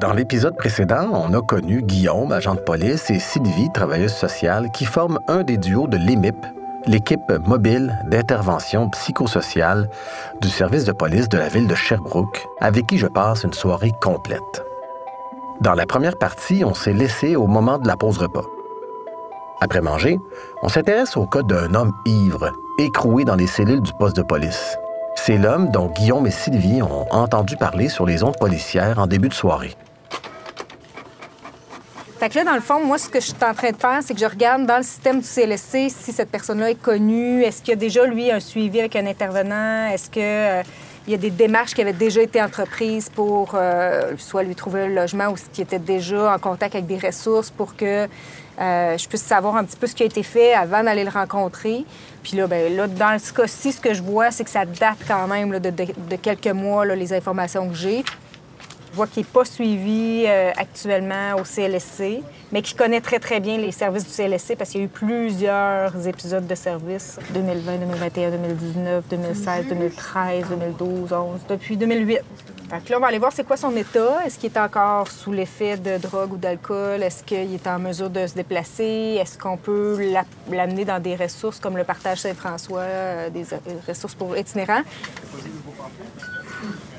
Dans l'épisode précédent, on a connu Guillaume, agent de police, et Sylvie, travailleuse sociale, qui forment un des duos de l'EMIP, l'équipe mobile d'intervention psychosociale du service de police de la ville de Sherbrooke, avec qui je passe une soirée complète. Dans la première partie, on s'est laissé au moment de la pause repas. Après manger, on s'intéresse au cas d'un homme ivre, écroué dans les cellules du poste de police. C'est l'homme dont Guillaume et Sylvie ont entendu parler sur les ondes policières en début de soirée. Fait que là, dans le fond, moi, ce que je suis en train de faire, c'est que je regarde dans le système du CLSC si cette personne-là est connue. Est-ce qu'il y a déjà, lui, un suivi avec un intervenant? Est-ce qu'il euh, y a des démarches qui avaient déjà été entreprises pour euh, soit lui trouver un logement ou qui était déjà en contact avec des ressources pour que euh, je puisse savoir un petit peu ce qui a été fait avant d'aller le rencontrer? Puis là, ben, là dans ce cas-ci, ce que je vois, c'est que ça date quand même de, quelques mois, les informations que j'ai. Qu'il n'est pas suivi euh, actuellement au CLSC, mais qu'il connaît très, très bien les services du CLSC parce qu'il y a eu plusieurs épisodes de services 2020, 2021, 2019, 2016, 2013, 2012, 2011, depuis 2008. Fait là, on va aller voir c'est quoi son état. Est-ce qu'il est encore sous l'effet de drogue ou d'alcool? Est-ce qu'il est en mesure de se déplacer? Est-ce qu'on peut l'amener dans des ressources comme le partage Saint-François, euh, des euh, ressources pour itinérants?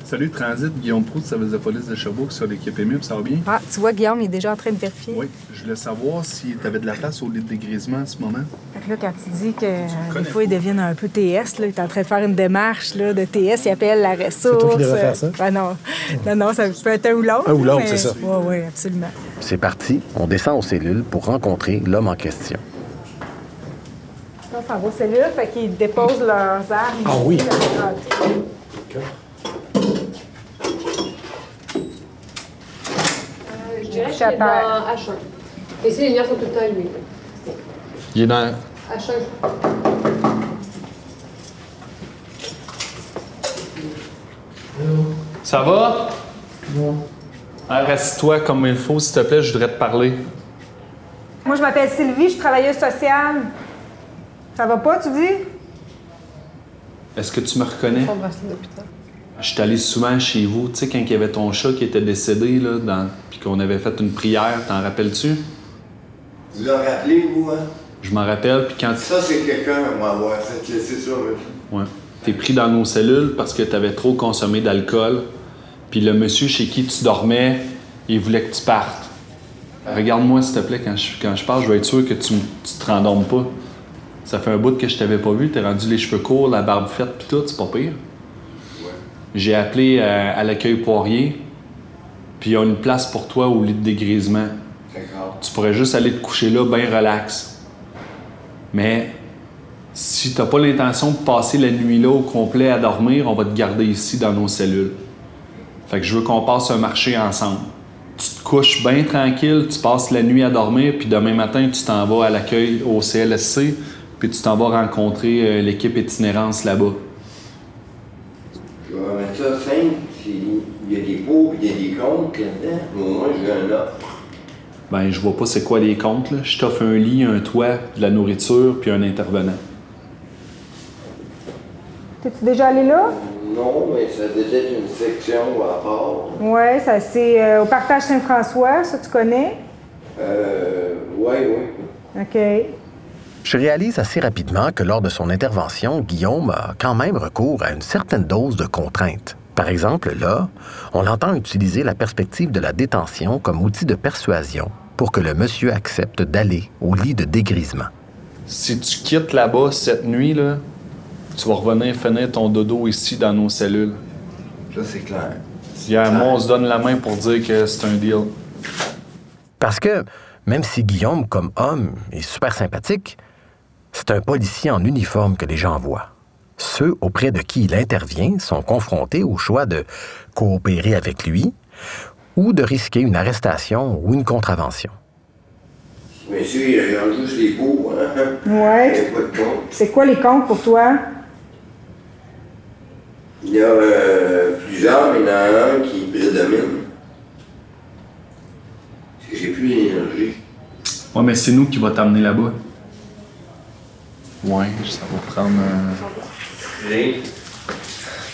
Salut Transit, Guillaume Proux, service de police de Sherbrooke sur l'équipe émue, ça va bien? Ah, tu vois, Guillaume il est déjà en train de vérifier. Oui, je voulais savoir si tu avais de la place au lit de dégrisement en ce moment. Fait que là, quand tu dis que des fois, ils deviennent un peu TS, là, il est en train de faire une démarche là, de TS, il appelle la ressource. C'est faire ça? Euh, ben non. non, non, ça peut être un ou l'autre. Un ou l'autre, c'est ça. Oui, oui, absolument. C'est parti, on descend aux cellules pour rencontrer l'homme en question. Ça, c'est en vos cellules, fait qu'ils déposent leurs armes. Ah oui! Leur... Okay. H1. H1. Ici, les liens sont tout le temps allumés. Il est dans. H1. Ça va? Non. Reste-toi comme il faut, s'il te plaît, je voudrais te parler. Moi, je m'appelle Sylvie, je suis travailleuse sociale. Ça va pas, tu dis? Est-ce que tu me reconnais? Je suis allé souvent chez vous, tu sais, quand il y avait ton chat qui était décédé, là, dans... puis qu'on avait fait une prière, t'en rappelles-tu? Vous en rappelez, vous, hein? Je m'en rappelle, puis quand... Ça, c'est quelqu'un, moi, ouais, c'est ça, Ouais. T'es pris dans nos cellules parce que t'avais trop consommé d'alcool, puis le monsieur chez qui tu dormais, il voulait que tu partes. Regarde-moi, s'il te plaît, quand je, quand je parle, je vais être sûr que tu, tu te rendormes pas. Ça fait un bout que je t'avais pas vu, t'es rendu les cheveux courts, la barbe faite, puis tout, c'est pas pire. J'ai appelé euh, à, l'accueil Poirier, puis il y a une place pour toi au lit de dégrisement. Tu pourrais juste aller te coucher là, bien relax. Mais si t'as pas l'intention de passer la nuit là au complet à dormir, on va te garder ici dans nos cellules. Fait que je veux qu'on passe un marché ensemble. Tu te couches bien tranquille, tu passes la nuit à dormir, puis demain matin, tu t'en vas à l'accueil au CLSC, puis tu t'en vas rencontrer euh, l'équipe itinérance là-bas ça simple, il y a des pots il y a des comptes là-dedans. Moi, j'ai un offre. Ben, je vois pas c'est quoi les comptes. Là. Je t'offre un lit, un toit, de la nourriture, puis un intervenant. T'es-tu déjà allé là? Non, mais ça doit être une section à part. Oui, ça c'est euh, au partage Saint-François, ça tu connais? Euh. Oui, oui. OK. Je réalise assez rapidement que lors de son intervention, Guillaume a quand même recours à une certaine dose de contrainte. Par exemple, là, on l'entend utiliser la perspective de la détention comme outil de persuasion pour que le monsieur accepte d'aller au lit de dégrisement. Si tu quittes là-bas cette nuit, là, tu vas revenir finir ton dodo ici dans nos cellules. Ça, c'est clair. Hier, un on se donne la main pour dire que c'est un deal. Parce que, même si Guillaume, comme homme, est super sympathique, c'est un policier en uniforme que les gens voient. Ceux auprès de qui il intervient sont confrontés au choix de coopérer avec lui ou de risquer une arrestation ou une contravention. Monsieur, il regarde juste les pots, hein? Ouais. C'est quoi les comptes pour toi? Il y a euh, plusieurs, mais il y en a un qui prédomine. Parce que j'ai plus d'énergie. Ouais, mais c'est nous qui va t'amener là-bas. Ouais, ça va prendre. Euh...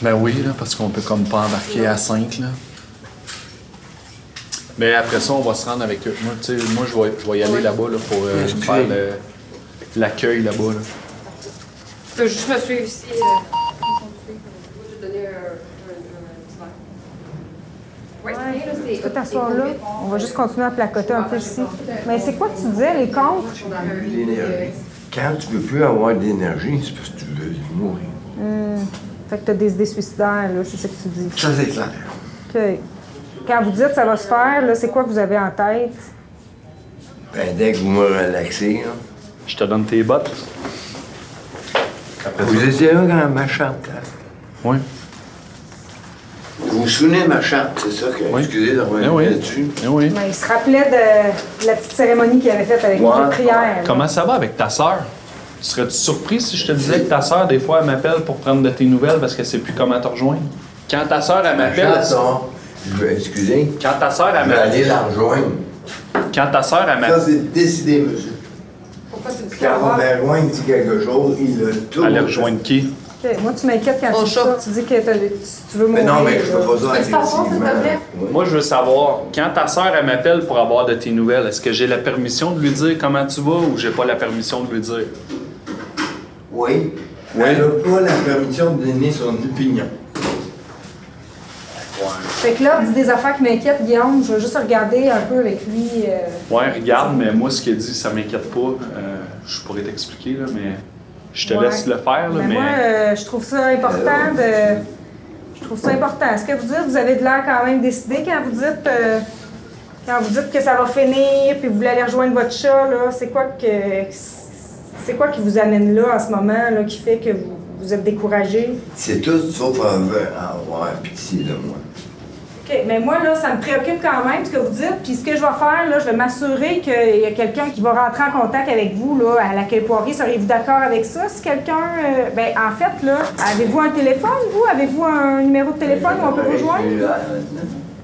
Ben oui, là, parce qu'on peut comme pas embarquer à 5, là. Mais après ça, on va se rendre avec eux. Moi, tu sais, moi je, vais, je vais y aller là-bas là, pour euh, faire le- l'accueil là-bas. là. Tu peux juste me suivre ici. Euh, je vais te donner un, un, un petit verre. Ouais, c'est bien, là, c'est. Tu peux t'asseoir là. On va juste continuer à placoter un peu ici. Mais c'est quoi que tu disais, les comptes? Quand tu veux plus avoir d'énergie, c'est parce que tu veux mourir. Fait que t'as des idées suicidaires, là, c'est ça que tu dis. Ça, c'est clair. OK. Quand vous dites ça va se faire, là, c'est quoi que vous avez en tête? Ben, dès que vous me relaxez, là, Je te donne tes bottes. vous étiez là quand ma charte, là. Oui. Vous vous souvenez de ma charte, c'est ça que. Oui. Excusez d'avoir Eh oui. là-dessus. Eh oui. Ben, il se rappelait de, de la petite cérémonie qu'il avait faite avec Ouais. les prières. Comment ça va avec ta sœur? Serais-tu surpris si je te disais que ta sœur, des fois, elle m'appelle pour prendre de tes nouvelles parce qu'elle sait plus comment te rejoindre? Quand ta sœur, elle Ma m'appelle. ça. Je Excusez. Quand ta sœur, elle Je vais m'appelle. aller la rejoindre. Quand ta sœur, elle Ça, m'appelle. c'est décidé, monsieur. Pourquoi dis Quand ça? Robert dit quelque chose, il le tout. Aller rejoindre qui? Moi, tu m'inquiètes quand tu ça. Tu dis que tu, veux Mais mourir. non, mais je peux pas veux te agressivement. Moi, je veux savoir, quand ta sœur, elle m'appelle pour avoir de tes nouvelles, est-ce que j'ai la permission de lui dire comment tu vas ou j'ai pas la permission de lui dire? Oui. Oui. Elle n'a pas la permission de donner son opinion. Fait que là, dis des affaires qui m'inquiètent, Guillaume. Je vais juste regarder un peu avec lui. euh, Ouais, regarde, mais moi, ce qu'il dit, ça m'inquiète pas. Euh, je pourrais t'expliquer, là, mais je te Ouais. laisse le faire, là, Mais mais... moi, euh, je trouve ça important de. Je trouve ça important. Est-ce que vous dites, vous avez de l'air quand même décidé quand vous dites. euh, Quand vous dites que ça va finir, puis vous voulez aller rejoindre votre chat, là, c'est quoi que. C'est quoi qui vous amène là en ce moment, là, qui fait que vous, vous êtes découragé? C'est tout sauf avoir avoir pitié de moi. OK, mais moi, là, ça me préoccupe quand même ce que vous dites. Puis ce que je vais faire, là, je vais m'assurer qu'il y a quelqu'un qui va rentrer en contact avec vous, là, à l'accueil Poirier. Seriez-vous d'accord avec ça? Si quelqu'un. euh, ben, en fait, là, avez-vous un téléphone, vous? Avez-vous un numéro de téléphone où on peut vous joindre?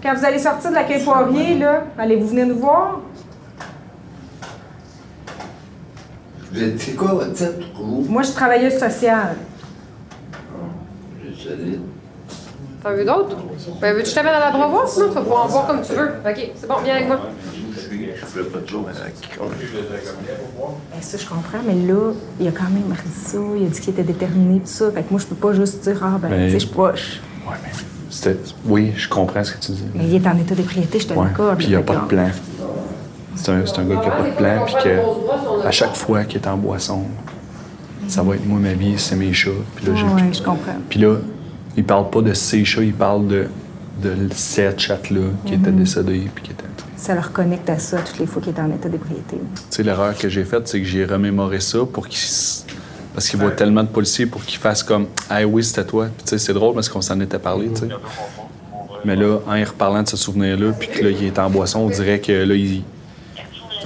Quand vous allez sortir de l'accueil Poirier, là, allez-vous venir nous voir? C'est quoi votre titre, vous? Moi, je suis travailleuse sociale. Je sais. T'en veux d'autres? Ben, veux-tu que je t'amène à la bravoure, sinon tu vas pouvoir en voir comme tu veux. Ok, c'est bon, viens avec moi. Je suis- je fais pas de jour. Ben, ça, je comprends, mais là, il a quand même dit ça. Il a dit qu'il était déterminé, tout ça. Fait que moi, je peux pas juste dire, ah, ben, Mais- tu sais, je suis pas. je- Ouais, mais c'était... Oui, je comprends ce que tu dis. Mais il est en état d'ébriété, je te Ouais, l'accorde. puis il n'y a pas de plan. C'est un, c'est un gars qui n'a pas de plan, puis que à chaque fois qu'il est en boisson, ça va être moi, ma vie, c'est mes chats. Puis là, j'ai Ouais, plus- je comprends. Puis là, il parle pas de ses chats, il parle de, de cette chatte-là qui Mhm. était décédée, puis qui était... Ça le reconnecte à ça toutes les fois qu'il est en état d'ébriété. Tu sais, l'erreur que j'ai faite, c'est que j'ai remémoré ça pour qu'il... Parce qu'il voit tellement de policiers pour qu'il fasse comme « Ah oui, c'était toi. » Puis tu sais, c'est drôle parce qu'on s'en était parlé, tu sais. Mais là, en y reparlant de ce souvenir-là, puis que là, il est en boisson, on dirait que là, il...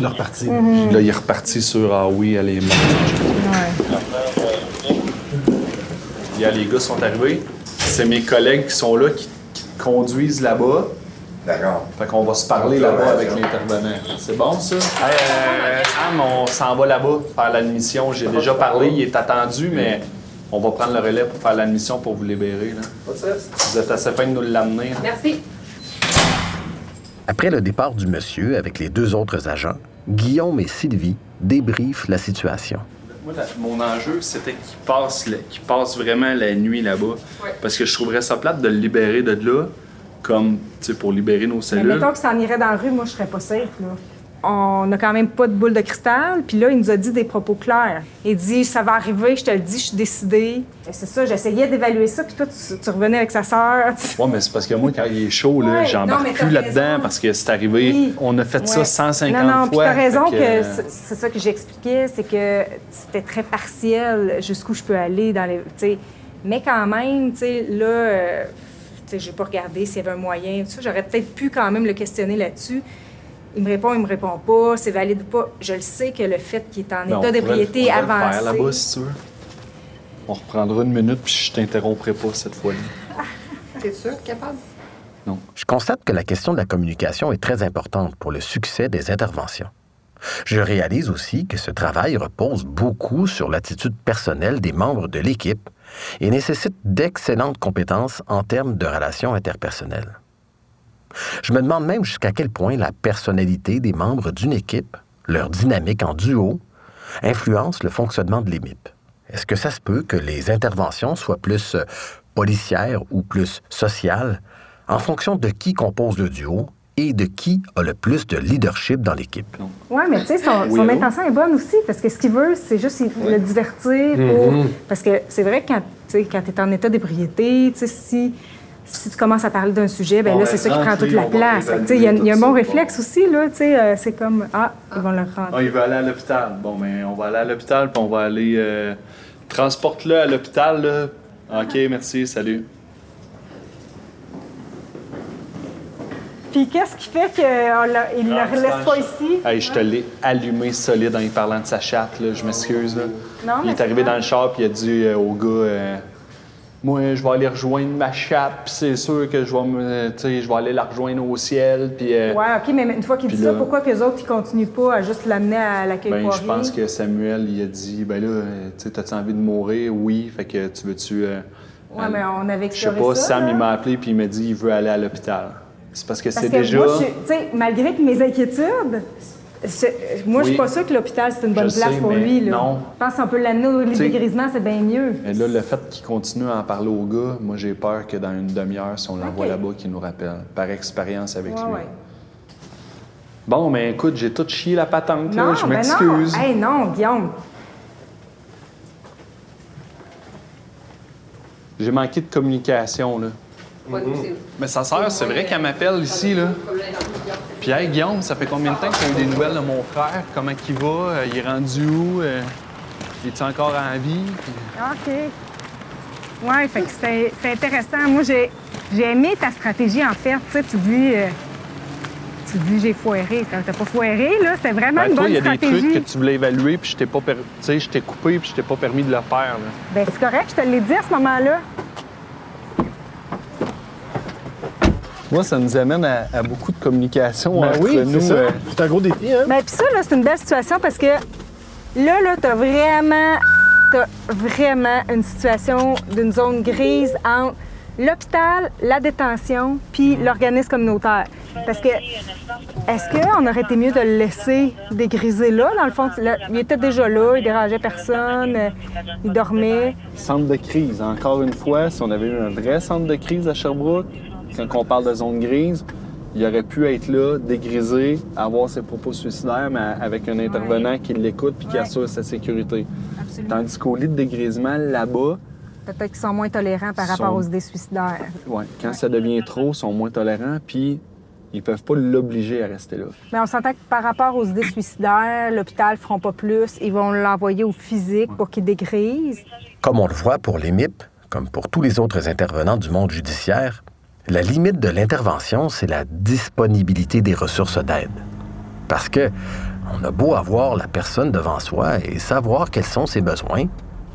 Leur partie. Là, il est reparti sur Ah oui, elle est morte. Ouais. Les gars sont arrivés. C'est mes collègues qui sont là, qui, qui te conduisent là-bas. D'accord. Fait qu'on va se parler là-bas avec l'intervenant. C'est bon, ça? Hey, euh, Sam, on s'en va là-bas faire l'admission. J'ai déjà parlé, il est attendu, mais on va prendre le relais pour faire l'admission pour vous libérer. Là. Vous êtes assez fin de nous l'amener. Merci. Après le départ du monsieur avec les deux autres agents, Guillaume et Sylvie débriefent la situation. Moi, mon enjeu, c'était qu'il passe, passe vraiment la nuit là-bas. Ouais. Parce que je trouverais ça plate de le libérer de là, comme, tu sais, pour libérer nos Mais cellules. mettons qu'il s'en irait dans la rue, moi, je serais pas safe, là. On n'a quand même pas de boule de cristal, puis là, il nous a dit des propos clairs. Il dit Ça va arriver, je te le dis, je suis décidée. Et C'est ça, j'essayais d'évaluer ça, puis toi, tu, tu revenais avec sa sœur. Ouais, mais c'est parce que moi, quand il est chaud, là, Ouais, non, j'embarque plus là-dedans parce que c'est arrivé. Oui. On a fait ça Ouais. 150 non, non, fois. t'as raison que, c'est- ça que j'expliquais, c'est que c'était très partiel jusqu'où je peux aller dans les. Mais quand même, tu sais, là, euh, sais, j'ai pas regardé s'il y avait un moyen, ça. J'aurais peut-être pu quand même le questionner là-dessus. Il me répond, il me répond pas, c'est valide ou pas. Je le sais que le fait qu'il est en Ben, on état d'ébriété on le faire là-bas, avancé. si tu veux. On reprendra une minute, puis je t'interromprai pas cette fois-là. T'es sûr, capable? Je constate que la question de la communication est très importante pour le succès des interventions. Je réalise aussi que ce travail repose beaucoup sur l'attitude personnelle des membres de l'équipe et nécessite d'excellentes compétences en termes de relations interpersonnelles. Je me demande même jusqu'à quel point la personnalité des membres d'une équipe, leur dynamique en duo, influence le fonctionnement de l'EMIP. Est-ce que ça se peut que les interventions soient plus euh, policières ou plus sociales en fonction de qui compose le duo et de qui a le plus de leadership dans l'équipe? Oui, mais tu sais, son, Oui, son allô? intention est bonne aussi, parce que ce qu'il veut, c'est juste le divertir. pour- Parce que c'est vrai que quand, tu sais, quand tu es en état d'ébriété, tu sais, si, si tu commences à parler d'un sujet, ben là, ben, c'est ça qui prend toute la place. Il y a, y a un bon réflexe aussi, là, tu sais, euh, c'est comme, ah, ils vont le rentrer. Ah, il veut aller à l'hôpital. Bon, mais on va aller à l'hôpital, puis on va aller. euh, Transporte-le à l'hôpital, là. OK, merci, salut. Puis qu'est-ce qui fait qu'il ne le relaisse pas ici? Hey, je te l'ai allumé solide en y parlant de sa chatte, là. Je m'excuse, là. Non, il mais est arrivé dans le char, puis il a dit euh, au gars euh, Moi, je vais aller rejoindre ma puis c'est sûr que je vais, me, je vais aller la rejoindre au ciel, puis. euh, Ouais, OK, mais une fois qu'il dit Puis ça, là- pourquoi que les autres, ils continuent pas à juste l'amener à l'accueil Ben, poirier? je pense que Samuel, il a dit, ben là, t'as-tu envie de mourir? Oui. Fait que tu veux-tu. euh, Ouais, mais on avait Je sais pas, ça, Sam, là. il m'a appelé puis il m'a dit, il veut aller à l'hôpital. C'est parce que c'est déjà. moi, je suis- tu sais, malgré mes inquiétudes, moi, je suis pas sûre que l'hôpital, c'est une bonne Je place sais, pour mais lui. Là. non. Je pense qu'on peut l'amener au dégrisement, c'est bien mieux. Mais là, le fait qu'il continue à en parler au gars, moi, j'ai peur que dans une demi-heure, si on l'envoie là-bas, qu'il nous rappelle, par expérience avec Ouais, lui. ouais. Bon, mais écoute, j'ai tout chié la patente, là, je ben m'excuse. non. Hey, non, Guillaume. J'ai manqué de communication, là. Nous, c'est- Mais sa sœur, c'est vrai qu'elle m'appelle ici, là. Puis, hey, Guillaume, ça fait combien de temps que tu as eu des nouvelles de mon frère? Comment il va? Euh, Il est rendu où? Euh, est encore en vie? Puis- OK. Ouais, fait que c'était intéressant. Moi, j'ai aimé ta stratégie, en fait. Tu sais, tu dis... euh, tu dis j'ai foiré. T'as t'as pas foiré, là. C'était vraiment Ben, une toi, bonne il y a des stratégie. trucs que tu voulais évaluer, puis je t'ai pas, per- tu sais, je t'ai coupé, puis je t'ai pas permis de le faire. Là. Ben, c'est correct, je te l'ai dit à ce moment-là. Moi, ça nous amène à, à beaucoup de communication Ben entre oui, nous. c'est euh, C'est un gros défi, hein? Ben, puis ça, là, c'est une belle situation parce que là, là, t'as vraiment, t'as vraiment une situation d'une zone grise entre l'hôpital, la détention, puis l'organisme communautaire. Parce que, est-ce qu'on aurait été mieux de le laisser dégriser là, dans le fond? Là, il était déjà là, il dérangeait personne, euh, il dormait. Centre de crise, encore une fois, si on avait eu un vrai centre de crise à Sherbrooke, quand on parle de zone grise, il aurait pu être là, dégrisé, avoir ses propos suicidaires, mais avec un intervenant qui l'écoute puis qui Ouais. assure sa sécurité. Absolument. Tandis qu'au lit de dégrisement, là-bas, Peut-être qu'ils sont moins tolérants par rapport aux idées suicidaires. ouais, quand ça devient trop, ils sont moins tolérants, puis ils peuvent pas l'obliger à rester là. Mais on s'entend que par rapport aux idées suicidaires, l'hôpital ne feront pas plus. Ils vont l'envoyer au physique pour qu'il dégrise. Comme on le voit pour les MIP, comme pour tous les autres intervenants du monde judiciaire, la limite de l'intervention, c'est la disponibilité des ressources d'aide. Parce que on a beau avoir la personne devant soi et savoir quels sont ses besoins,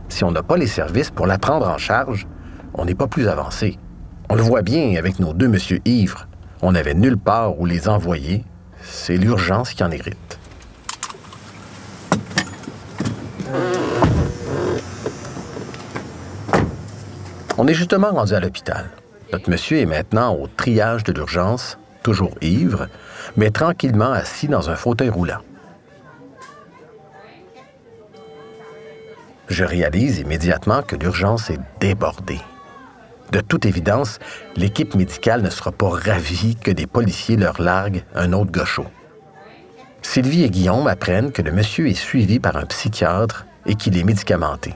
si on n'a pas les services pour la prendre en charge, on n'est pas plus avancé. On le voit bien avec nos deux monsieur ivres. On n'avait nulle part où les envoyer. C'est l'urgence qui en hérite. On est justement rendu à l'hôpital. Notre monsieur est maintenant au triage de l'urgence, toujours ivre, mais tranquillement assis dans un fauteuil roulant. Je réalise immédiatement que l'urgence est débordée. De toute évidence, l'équipe médicale ne sera pas ravie que des policiers leur larguent un autre gaucho. Sylvie et Guillaume apprennent que le monsieur est suivi par un psychiatre et qu'il est médicamenté.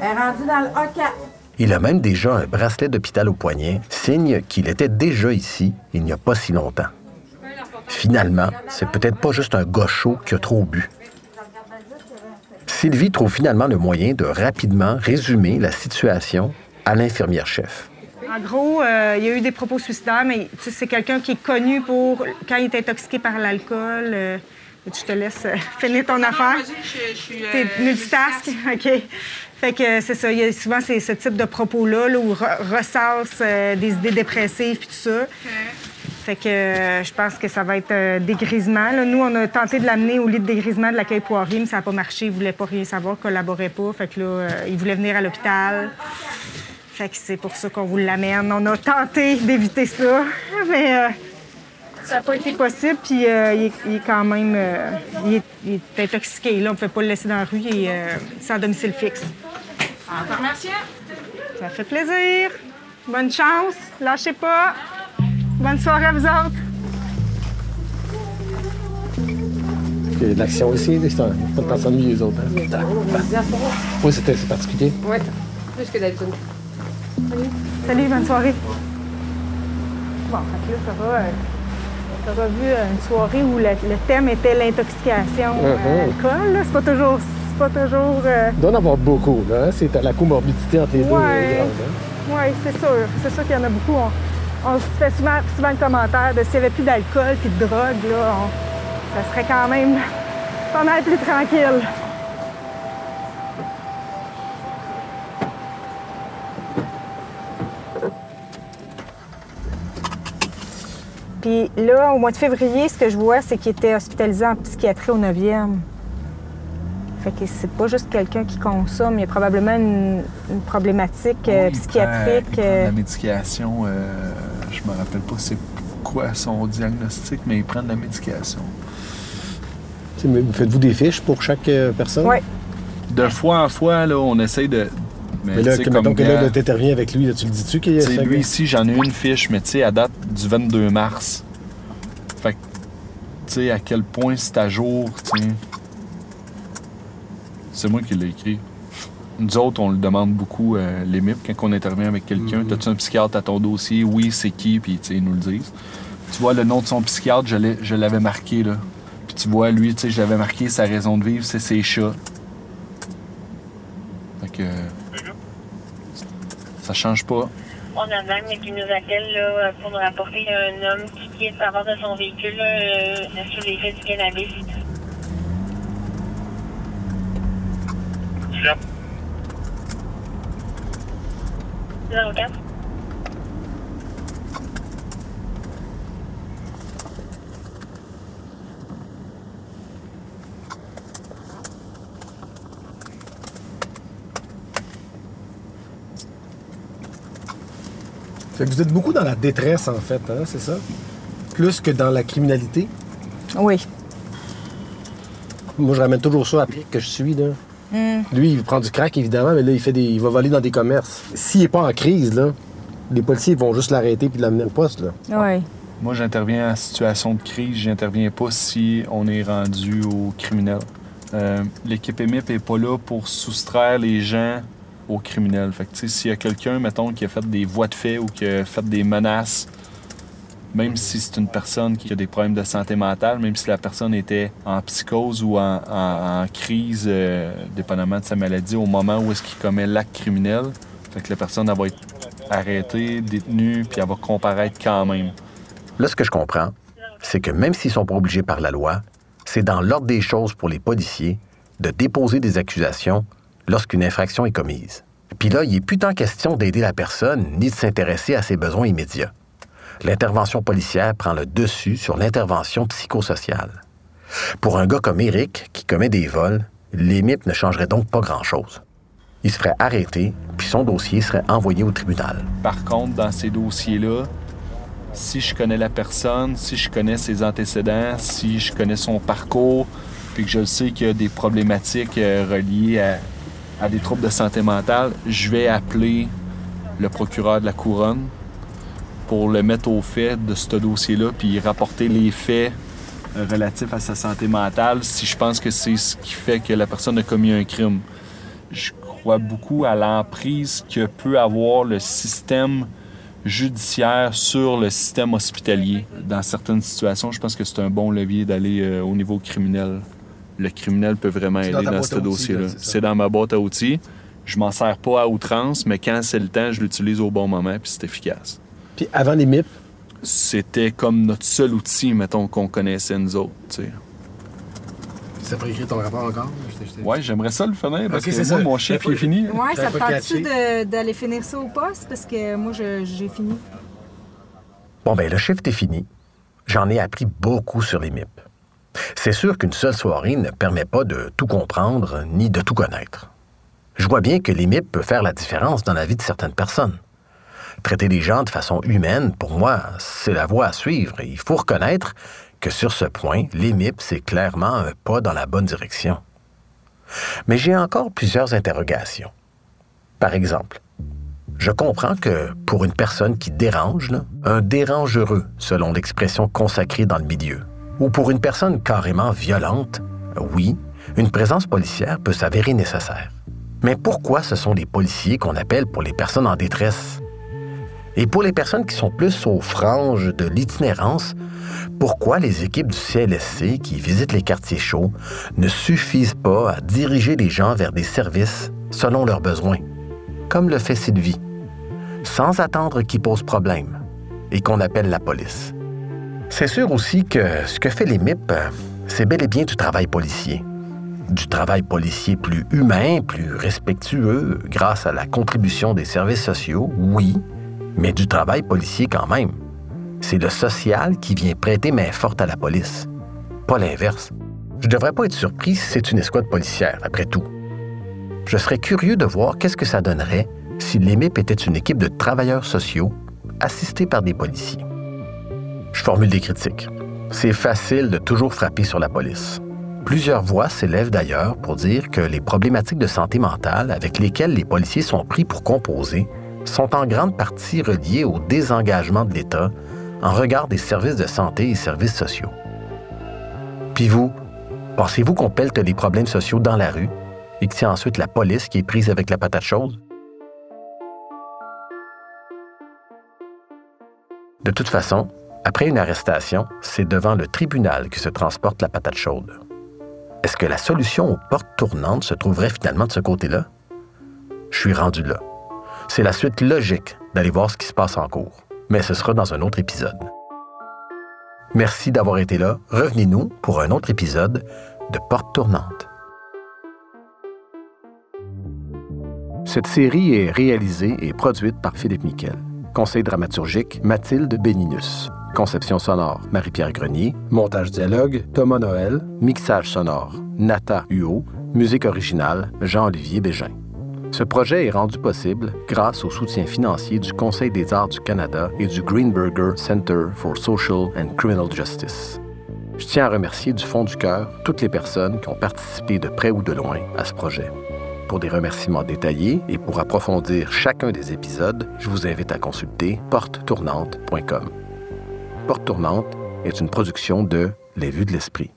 Elle est dans le A4. Il a même déjà un bracelet d'hôpital au poignet, signe qu'il était déjà ici il n'y a pas si longtemps. Finalement, c'est peut-être pas juste un gaucho qui a trop bu. Sylvie trouve finalement le moyen de rapidement résumer la situation à l'infirmière-chef. En gros, euh, il y a eu des propos suicidaires, mais tu sais, c'est quelqu'un qui est connu pour quand il est intoxiqué par l'alcool. euh, je te laisse euh, finir ton affaire. T'es multitask, OK. Fait que c'est ça, il y a souvent ce type de propos-là là, où re- ressasse euh, des idées dépressives puis tout ça. Fait que euh, je pense que ça va être euh, dégrisement. là. Nous, on a tenté de l'amener au lit de dégrisement de l'accueil Poirier, mais ça n'a pas marché. Il voulait pas rien savoir, collaborait pas. Fait que là, euh, il voulait venir à l'hôpital. Fait que c'est pour ça qu'on vous l'amène. On a tenté d'éviter ça, mais euh, Ça n'a pas été possible, puis euh, il, est, il est quand même. euh, il, est, il est intoxiqué, là. On ne peut pas le laisser dans la rue. Il est euh, sans domicile fixe. Encore merci. Ça fait plaisir. Bonne chance. Lâchez pas. Bonne soirée à vous autres. Il y a de l'action ici, c'est un- pas de personne mieux les autres. hein. Oui, c'était c'est particulier. Ouais, plus que d'habitude. Salut, bonne soirée. Bon, fait que là, t'auras, euh, t'auras vu euh, une soirée où le, le thème était l'intoxication euh, Mhm. à l'alcool. C'est pas toujours. C'est pas toujours. euh, Il doit en avoir beaucoup, là. hein. C'est la comorbidité entre les deux. Ouais. grande, hein. Oui, c'est sûr. C'est sûr qu'il y en a beaucoup. On, on se fait souvent, souvent le commentaire de s'il n'y avait plus d'alcool puis de drogue, là, on- ça serait quand même pas mal plus tranquille. Là, au mois de février, ce que je vois, c'est qu'il était hospitalisé en psychiatrie au 9e. Fait que c'est pas juste quelqu'un qui consomme, il y a probablement une, une problématique euh, Oui, il psychiatrique. prend- il prend de euh, la médication, euh, je me rappelle pas c'est quoi son diagnostic, mais il prend de la médication. Tu sais, mais Faites-vous des fiches pour chaque euh, personne? Ouais. De fois en fois, là, on essaye de. Mais là, que, comme mettons que là, gars, là, t'interviens avec lui, là, tu le dis-tu qu'il y a lui ici, j'en ai une fiche, mais tu sais, à date du 22 mars. Sais, à quel point c'est à jour. C'est moi qui l'ai écrit. Nous autres, on le demande beaucoup, euh, les MIP, quand on intervient avec quelqu'un. Mhm. T'as-tu un psychiatre à ton dossier? Oui, c'est qui? Puis, tu sais, ils nous le disent. Tu vois, le nom de son psychiatre, je l'avais marqué, là. Puis tu vois, lui, tu sais, je l'avais marqué, sa raison de vivre, c'est ses chats. Fait que... Ça change pas. On a même qui nous appelle là, pour nous rapporter un homme qui quitte à bord de son véhicule euh, sur l'effet du cannabis. Yep. 04. Fait que vous êtes beaucoup dans la détresse, en fait, hein, c'est ça? Plus que dans la criminalité? Oui. Moi, je ramène toujours ça à Pierre que je suis, là. Hmm. Lui, il prend du crack, évidemment, mais là, il, fait des... il va voler dans des commerces. S'il n'est pas en crise, là, les policiers vont juste l'arrêter puis l'amener au poste, là. Oui. Moi, j'interviens en situation de crise. J'interviens pas si on est rendu au criminel. Euh, L'équipe EMIP est pas là pour soustraire les gens aux criminels. Fait que, tu sais, s'il y a quelqu'un, mettons, qui a fait des voies de fait ou qui a fait des menaces, même si c'est une personne qui a des problèmes de santé mentale, même si la personne était en psychose ou en, crise, euh, dépendamment de sa maladie, au moment où est-ce qu'il commet l'acte criminel, fait que la personne, va être arrêtée, détenue, puis elle va comparaître quand même. Là, ce que je comprends, c'est que même s'ils sont pas obligés par la loi, c'est dans l'ordre des choses pour les policiers de déposer des accusations lorsqu'une infraction est commise. Puis là, il n'est plus tant question d'aider la personne ni de s'intéresser à ses besoins immédiats. L'intervention policière prend le dessus sur l'intervention psychosociale. Pour un gars comme Eric, qui commet des vols, les MIP ne changeraient donc pas grand-chose. Il se ferait arrêter, puis son dossier serait envoyé au tribunal. Par contre, dans ces dossiers-là, si je connais la personne, si je connais ses antécédents, si je connais son parcours, puis que je sais qu'il y a des problématiques euh, reliées à, à des troubles de santé mentale, je vais appeler le procureur de la couronne pour le mettre au fait de ce dossier-là, puis rapporter les faits euh, relatifs à sa santé mentale si je pense que c'est ce qui fait que la personne a commis un crime. Je crois beaucoup à l'emprise que peut avoir le système judiciaire sur le système hospitalier. Dans certaines situations, je pense que c'est un bon levier d'aller euh, au niveau criminel. Le criminel peut vraiment aider dans dans, ce dossier-là. C'est dans ma boîte à outils. Je m'en sers pas à outrance, mais quand c'est le temps, je l'utilise au bon moment, puis c'est efficace. Puis avant les MIP, C'était comme notre seul outil, mettons, qu'on connaissait nous autres. tu sais. ça pas écrit ton rapport encore? Ouais, j'aimerais ça le finir parce Ok, que c'est moi, ça. mon chiffre il est fini. Ouais, ça J'avais te tente-tu d'aller finir ça au poste? Parce que moi, j'ai fini. Bon, ben le shift est fini. J'en ai appris beaucoup sur les MIP. C'est sûr qu'une seule soirée ne permet pas de tout comprendre ni de tout connaître. Je vois bien que les MIP peuvent faire la différence dans la vie de certaines personnes. Traiter les gens de façon humaine, pour moi, c'est la voie à suivre et il faut reconnaître que sur ce point, l'EMIP, c'est clairement un pas dans la bonne direction. Mais j'ai encore plusieurs interrogations. Par exemple, je comprends que pour une personne qui dérange, un dérange heureux, selon l'expression consacrée dans le milieu, ou pour une personne carrément violente, oui, une présence policière peut s'avérer nécessaire. Mais pourquoi ce sont les policiers qu'on appelle pour les personnes en détresse? Et pour les personnes qui sont plus aux franges de l'itinérance, pourquoi les équipes du CLSC qui visitent les quartiers chauds ne suffisent pas à diriger les gens vers des services selon leurs besoins, comme le fait Sylvie, sans attendre qu'ils posent problème et qu'on appelle la police? C'est sûr aussi que ce que fait les MIP, c'est bel et bien du travail policier du travail policier plus humain, plus respectueux, grâce à la contribution des services sociaux, oui, mais du travail policier quand même. C'est le social qui vient prêter main forte à la police, pas l'inverse. Je devrais pas être surpris si c'est une escouade policière, après tout. Je serais curieux de voir qu'est-ce que ça donnerait si l'EMIP était une équipe de travailleurs sociaux assistés par des policiers. Je formule des critiques. C'est facile de toujours frapper sur la police. Plusieurs voix s'élèvent d'ailleurs pour dire que les problématiques de santé mentale avec lesquelles les policiers sont pris pour composer sont en grande partie reliées au désengagement de l'État en regard des services de santé et services sociaux. Puis vous, pensez-vous qu'on pelte les problèmes sociaux dans la rue et que c'est ensuite la police qui est prise avec la patate chaude? De toute façon, après une arrestation, c'est devant le tribunal que se transporte la patate chaude. Est-ce que la solution aux portes tournantes se trouverait finalement de ce côté-là? Je suis rendu là. C'est la suite logique d'aller voir ce qui se passe en cours, mais ce sera dans un autre épisode. Merci d'avoir été là. Revenez-nous pour un autre épisode de Portes tournantes. Cette série est réalisée et produite par Philippe Miquel. Conseil dramaturgique Mathilde Béninus. Conception sonore, Marie-Pierre Grenier. Montage dialogue, Thomas Noël. Mixage sonore, Nata Huot. Musique originale, Jean-Olivier Bégin. Ce projet est rendu possible grâce au soutien financier du Conseil des arts du Canada et du Greenberger Center for Social and Criminal Justice. Je tiens à remercier du fond du cœur toutes les personnes qui ont participé de près ou de loin à ce projet. Pour des remerciements détaillés et pour approfondir chacun des épisodes, je vous invite à consulter portetournante.com. Porte Tournante est une production de Les Vues de l'Esprit.